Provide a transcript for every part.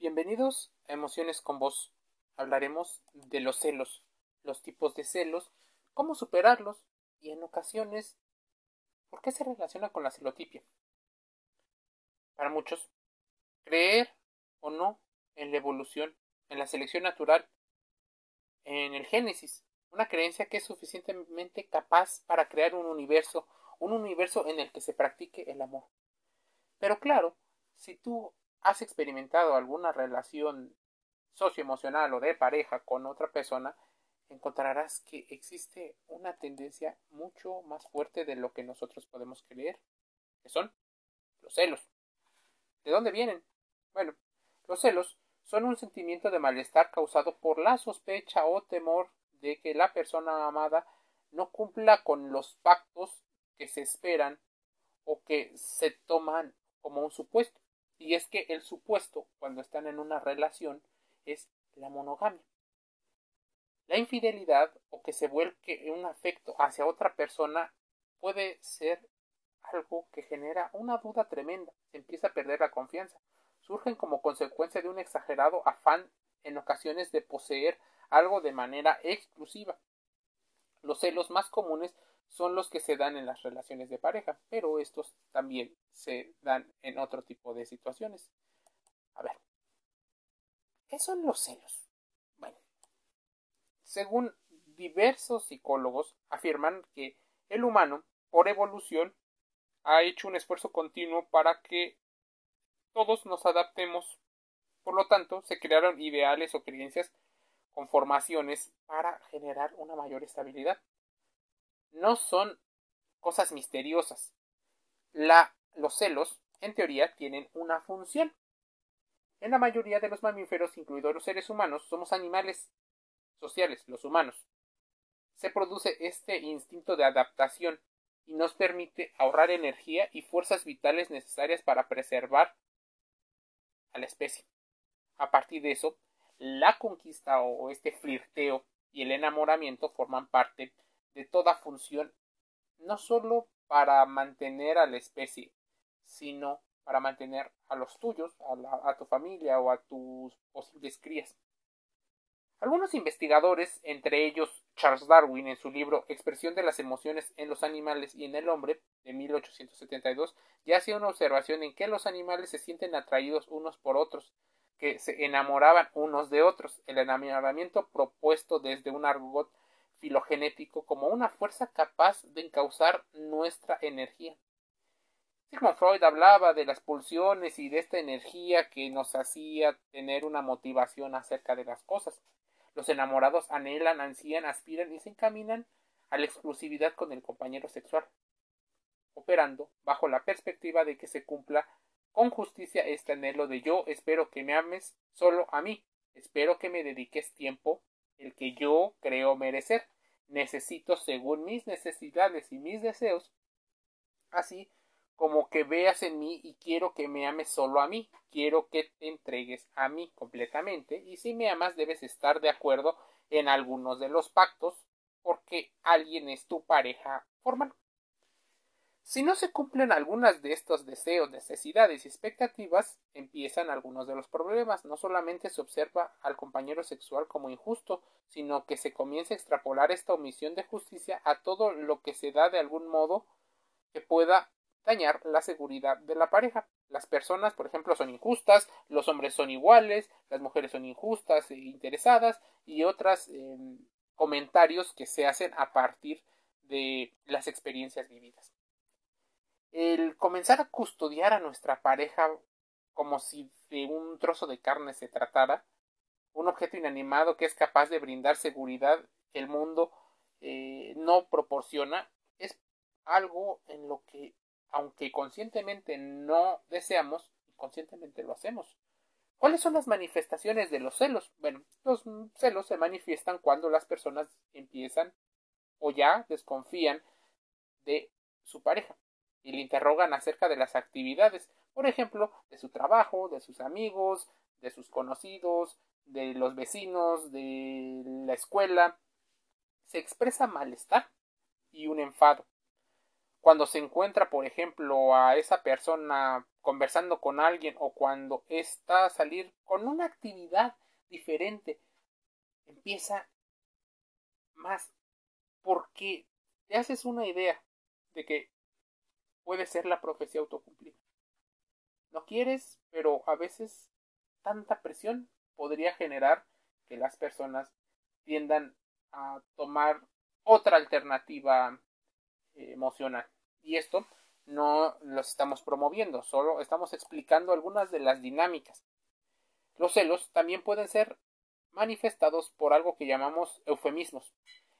Bienvenidos a Emociones con Vos. Hablaremos de los celos, los tipos de celos, cómo superarlos y en ocasiones por qué se relaciona con la celotipia. Para muchos, creer o no en la evolución, en la selección natural, en el Génesis, una creencia que es suficientemente capaz para crear un universo, un universo en el que se practique el amor. Pero claro, si tú has experimentado alguna relación socioemocional o de pareja con otra persona, encontrarás que existe una tendencia mucho más fuerte de lo que nosotros podemos creer, que son los celos. ¿De dónde vienen? Bueno, los celos son un sentimiento de malestar causado por la sospecha o temor de que la persona amada no cumpla con los pactos que se esperan o que se toman como un supuesto. Y es que el supuesto, cuando están en una relación, es la monogamia. La infidelidad o que se vuelque un afecto hacia otra persona puede ser algo que genera una duda tremenda. Se empieza a perder la confianza. Surgen como consecuencia de un exagerado afán en ocasiones de poseer algo de manera exclusiva. Los celos más comunes son los que se dan en las relaciones de pareja, pero estos también se dan en otro tipo de situaciones. A ver, ¿qué son los celos? Bueno, según diversos psicólogos afirman que el humano, por evolución, ha hecho un esfuerzo continuo para que todos nos adaptemos. Por lo tanto, se crearon ideales o creencias con formaciones para generar una mayor estabilidad no son cosas misteriosas. La, los celos, en teoría, tienen una función. En la mayoría de los mamíferos, incluidos los seres humanos, somos animales sociales, los humanos. Se produce este instinto de adaptación y nos permite ahorrar energía y fuerzas vitales necesarias para preservar a la especie. A partir de eso, la conquista o este flirteo y el enamoramiento forman parte de toda función, no solo para mantener a la especie, sino para mantener a los tuyos, a, tu familia o a tus posibles crías. Algunos investigadores, entre ellos Charles Darwin en su libro Expresión de las emociones en los animales y en el hombre, de 1872, ya hacía una observación en que los animales se sienten atraídos unos por otros, que se enamoraban unos de otros. El enamoramiento propuesto desde un argot filogenético como una fuerza capaz de encauzar nuestra energía. Sigmund Freud hablaba de las pulsiones y de esta energía que nos hacía tener una motivación acerca de las cosas. Los enamorados anhelan, ansían, aspiran y se encaminan a la exclusividad con el compañero sexual, operando bajo la perspectiva de que se cumpla con justicia este anhelo de yo espero que me ames solo a mí, espero que me dediques tiempo el que yo creo merecer. Necesito según mis necesidades y mis deseos, así como que veas en mí y quiero que me ames solo a mí, quiero que te entregues a mí completamente y si me amas debes estar de acuerdo en algunos de los pactos porque alguien es tu pareja formal. Si no se cumplen algunas de estos deseos, necesidades y expectativas, empiezan algunos de los problemas. No solamente se observa al compañero sexual como injusto, sino que se comienza a extrapolar esta omisión de justicia a todo lo que se da de algún modo que pueda dañar la seguridad de la pareja. Las personas, por ejemplo, son injustas, los hombres son iguales, las mujeres son injustas e interesadas y otros em, comentarios que se hacen a partir de las experiencias vividas el comenzar a custodiar a nuestra pareja como si de un trozo de carne se tratara, un objeto inanimado que es capaz de brindar seguridad que el mundo eh, no proporciona, es algo en lo que, aunque conscientemente no deseamos, conscientemente lo hacemos. ¿Cuáles son las manifestaciones de los celos? Bueno, los celos se manifiestan cuando las personas empiezan o ya desconfían de su pareja y le interrogan acerca de las actividades, por ejemplo, de su trabajo, de sus amigos, de sus conocidos, de los vecinos, de la escuela. Se expresa malestar y un enfado. Cuando se encuentra, por ejemplo, a esa persona conversando con alguien o cuando está a salir con una actividad diferente, empieza más porque te haces una idea de que puede ser la profecía autocumplida. No quieres, pero a veces tanta presión podría generar que las personas tiendan a tomar otra alternativa eh, emocional. Y esto no los estamos promoviendo, solo estamos explicando algunas de las dinámicas. Los celos también pueden ser manifestados por algo que llamamos eufemismos,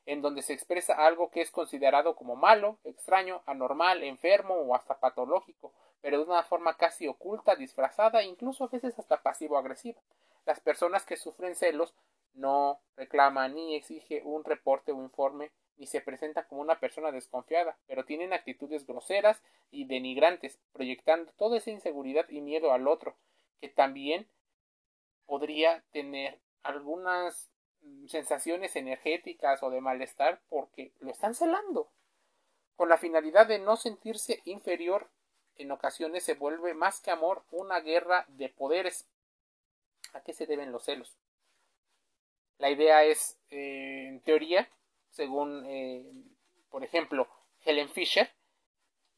en donde se expresa algo que es considerado como malo, extraño, anormal, enfermo o hasta patológico, pero de una forma casi oculta, disfrazada, incluso a veces hasta pasivo-agresiva. Las personas que sufren celos no reclaman ni exige un reporte o informe ni se presentan como una persona desconfiada, pero tienen actitudes groseras y denigrantes, proyectando toda esa inseguridad y miedo al otro, que también podría tener algunas sensaciones energéticas o de malestar porque lo están celando. Con la finalidad de no sentirse inferior, en ocasiones se vuelve más que amor una guerra de poderes. ¿A qué se deben los celos? La idea es, eh, en teoría, según, eh, por ejemplo, Helen Fisher,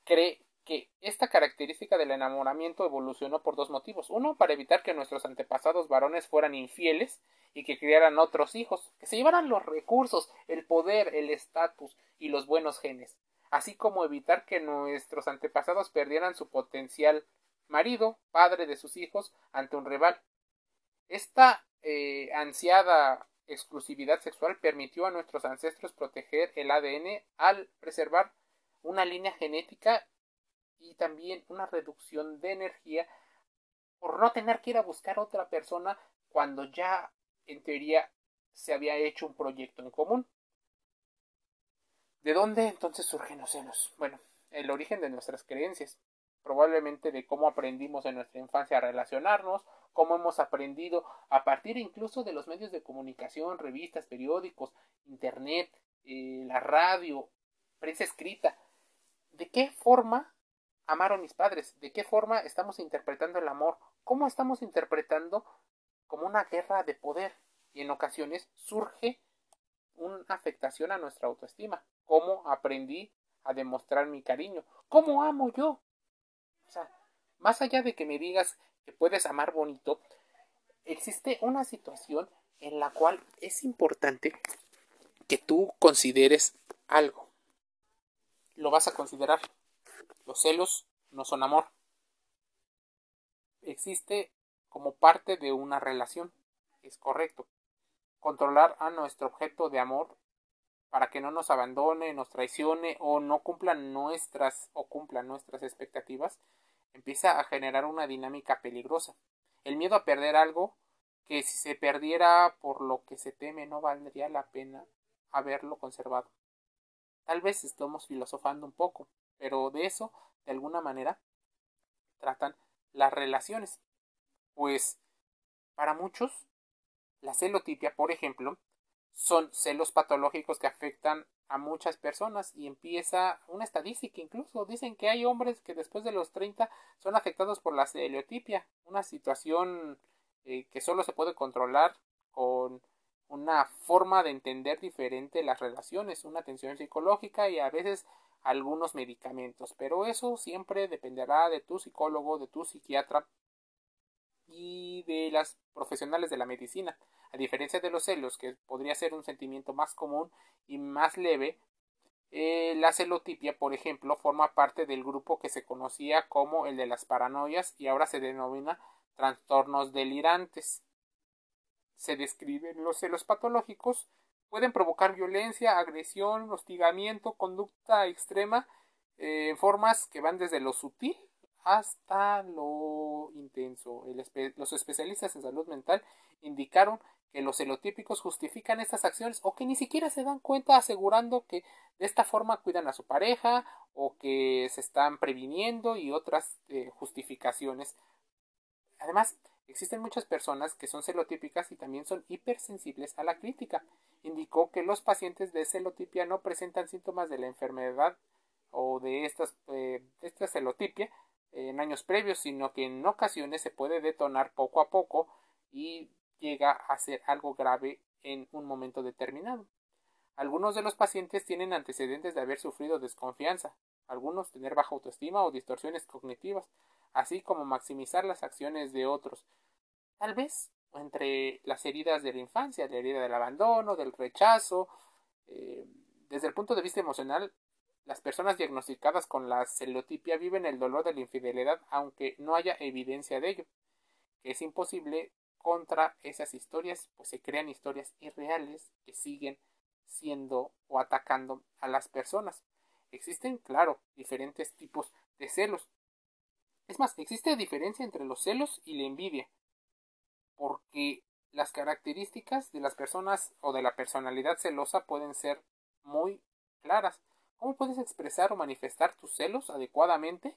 cree que esta característica del enamoramiento evolucionó por dos motivos. Uno, para evitar que nuestros antepasados varones fueran infieles y que criaran otros hijos, que se llevaran los recursos, el poder, el estatus y los buenos genes, así como evitar que nuestros antepasados perdieran su potencial marido, padre de sus hijos, ante un rival. Esta eh, ansiada exclusividad sexual permitió a nuestros ancestros proteger el ADN al preservar una línea genética y también una reducción de energía por no tener que ir a buscar otra persona cuando ya en teoría se había hecho un proyecto en común. ¿De dónde entonces surgen los celos? Bueno, el origen de nuestras creencias, probablemente de cómo aprendimos en nuestra infancia a relacionarnos, cómo hemos aprendido a partir incluso de los medios de comunicación, revistas, periódicos, internet, eh, la radio, prensa escrita, de qué forma amaron mis padres, de qué forma estamos interpretando el amor, cómo estamos interpretando como una guerra de poder y en ocasiones surge una afectación a nuestra autoestima, cómo aprendí a demostrar mi cariño, cómo amo yo. O sea, más allá de que me digas que puedes amar bonito, existe una situación en la cual es importante que tú consideres algo. Lo vas a considerar. Los celos no son amor. Existe como parte de una relación. Es correcto. Controlar a nuestro objeto de amor para que no nos abandone, nos traicione o no cumplan nuestras o nuestras expectativas, empieza a generar una dinámica peligrosa. El miedo a perder algo que si se perdiera por lo que se teme no valdría la pena haberlo conservado. Tal vez estamos filosofando un poco, pero de eso, de alguna manera, tratan las relaciones. Pues, para muchos, la celotipia, por ejemplo, son celos patológicos que afectan a muchas personas y empieza una estadística incluso dicen que hay hombres que después de los 30 son afectados por la celiotipia una situación eh, que solo se puede controlar con una forma de entender diferente las relaciones, una atención psicológica y a veces algunos medicamentos, pero eso siempre dependerá de tu psicólogo, de tu psiquiatra y de las profesionales de la medicina. A diferencia de los celos, que podría ser un sentimiento más común y más leve, eh, la celotipia, por ejemplo, forma parte del grupo que se conocía como el de las paranoias y ahora se denomina trastornos delirantes. Se describen los celos patológicos pueden provocar violencia, agresión, hostigamiento, conducta extrema eh, en formas que van desde lo sutil hasta lo intenso. los especialistas en salud mental indicaron que los celotípicos justifican estas acciones o que ni siquiera se dan cuenta asegurando que de esta forma cuidan a su pareja o que se están previniendo y otras eh, justificaciones. Además, existen muchas personas que son celotípicas y también son hipersensibles a la crítica. Indicó que los pacientes de celotipia no presentan síntomas de la enfermedad o de, eh, esta celotipia en años previos, sino que en ocasiones se puede detonar poco a poco y llega a ser algo grave en un momento determinado. Algunos de los pacientes tienen antecedentes de haber sufrido desconfianza, algunos tener baja autoestima o distorsiones cognitivas, así como maximizar las acciones de otros. Tal vez entre las heridas de la infancia, la herida del abandono, del rechazo. Eh, desde el punto de vista emocional, las personas diagnosticadas con la celotipia viven el dolor de la infidelidad aunque no haya evidencia de ello. Es imposible contra esas historias, pues se crean historias irreales que siguen siendo o atacando a las personas. Existen, claro, diferentes tipos de celos. Es más, existe diferencia entre los celos y la envidia, porque las características de las personas o de la personalidad celosa pueden ser muy claras. ¿Cómo puedes expresar o manifestar tus celos adecuadamente?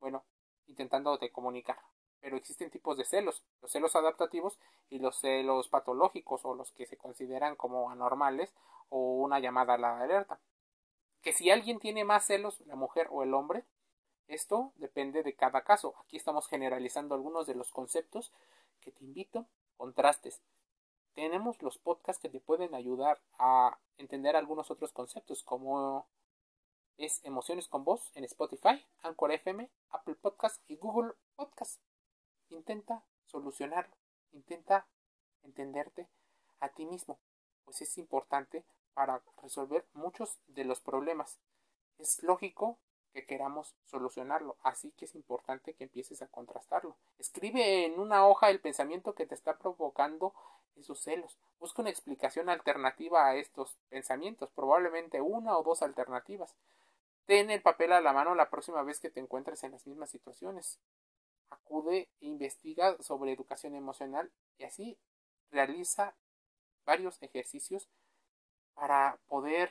Bueno, intentando de comunicar. Pero existen tipos de celos, los celos adaptativos y los celos patológicos o los que se consideran como anormales o una llamada a la alerta. Que si alguien tiene más celos, la mujer o el hombre, esto depende de cada caso. Aquí estamos generalizando algunos de los conceptos que te invito contrastes. Tenemos los podcasts que te pueden ayudar a entender algunos otros conceptos como es Emociones con Voz en Spotify, Anchor FM, Apple Podcast y Google Podcast. Intenta solucionarlo, intenta entenderte a ti mismo, pues es importante para resolver muchos de los problemas. Es lógico que queramos solucionarlo, así que es importante que empieces a contrastarlo. Escribe en una hoja el pensamiento que te está provocando esos celos. Busca una explicación alternativa a estos pensamientos, probablemente una o dos alternativas. Ten el papel a la mano la próxima vez que te encuentres en las mismas situaciones. Acude e investiga sobre educación emocional y así realiza varios ejercicios para poder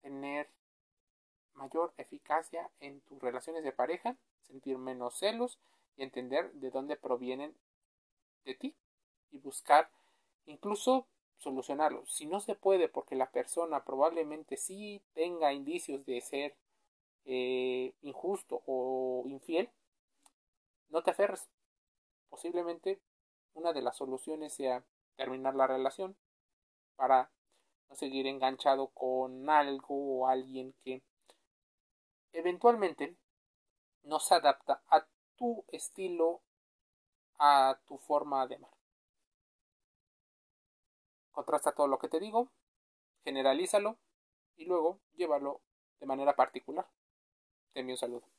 tener mayor eficacia en tus relaciones de pareja, sentir menos celos y entender de dónde provienen de ti y buscar incluso solucionarlo. Si no se puede porque la persona probablemente sí tenga indicios de ser eh, injusto o infiel, no te aferres. Posiblemente una de las soluciones sea terminar la relación para no seguir enganchado con algo o alguien que eventualmente no se adapta a tu estilo, a tu forma de amar. Contrasta todo lo que te digo, generalízalo y luego llévalo de manera particular. Te envío un saludo.